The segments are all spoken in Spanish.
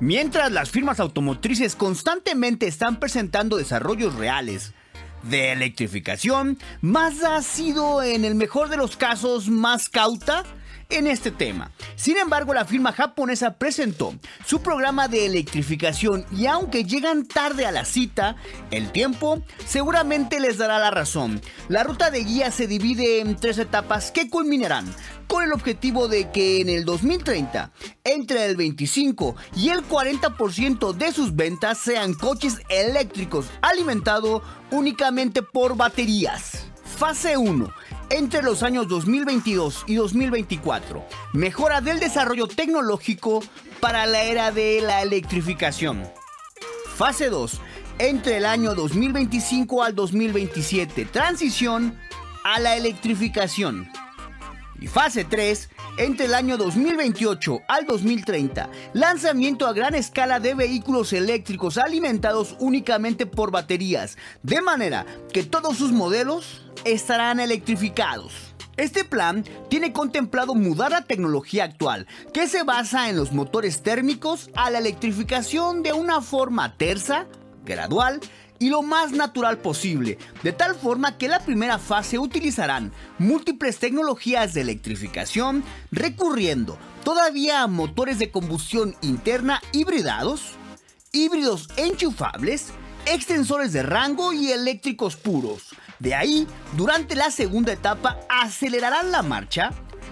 Mientras las firmas automotrices constantemente están presentando desarrollos reales de electrificación, Mazda ha sido en el mejor de los casos más cauta en este tema. Sin embargo, la firma japonesa presentó su programa de electrificación y aunque llegan tarde a la cita, el tiempo seguramente les dará la razón. La ruta de guía se divide en tres etapas que culminarán con el objetivo de que en el 2030 entre el 25 y el 40% de sus ventas sean coches eléctricos alimentados únicamente por baterías. Fase 1 entre los años 2022 y 2024. Mejora del desarrollo tecnológico para la era de la electrificación. Fase 2. Entre el año 2025 al 2027. Transición a la electrificación. Y fase 3, entre el año 2028 al 2030, lanzamiento a gran escala de vehículos eléctricos alimentados únicamente por baterías, de manera que todos sus modelos estarán electrificados. Este plan tiene contemplado mudar la tecnología actual, que se basa en los motores térmicos, a la electrificación de una forma tersa, gradual y lo más natural posible, de tal forma que la primera fase utilizarán múltiples tecnologías de electrificación, recurriendo todavía a motores de combustión interna hibridados, híbridos enchufables, extensores de rango y eléctricos puros. De ahí, durante la segunda etapa, acelerarán la marcha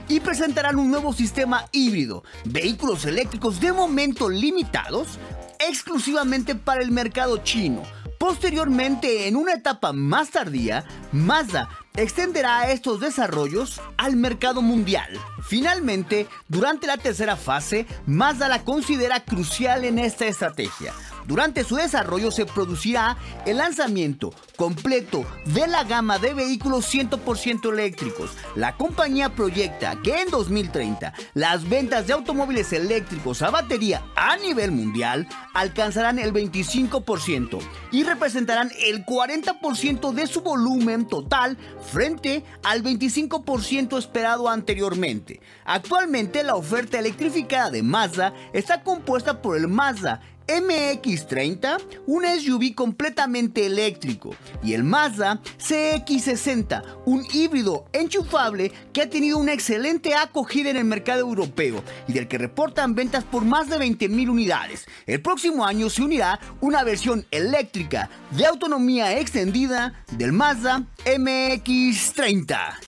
y presentarán un nuevo sistema híbrido, vehículos eléctricos de momento limitados, exclusivamente para el mercado chino. Posteriormente, en una etapa más tardía, Mazda extenderá estos desarrollos al mercado mundial. Finalmente, durante la tercera fase, Mazda la considera crucial en esta estrategia, durante su desarrollo se producirá el lanzamiento completo de la gama de vehículos 100% eléctricos. La compañía proyecta que en 2030 las ventas de automóviles eléctricos a batería a nivel mundial alcanzarán el 25% y representarán el 40% de su volumen total frente al 25% esperado anteriormente. Actualmente la oferta electrificada de Mazda está compuesta por el Mazda MX30, un SUV completamente eléctrico, y el Mazda CX60, un híbrido enchufable que ha tenido una excelente acogida en el mercado europeo y del que reportan ventas por más de 20.000 unidades. El próximo año se unirá una versión eléctrica de autonomía extendida del Mazda MX30.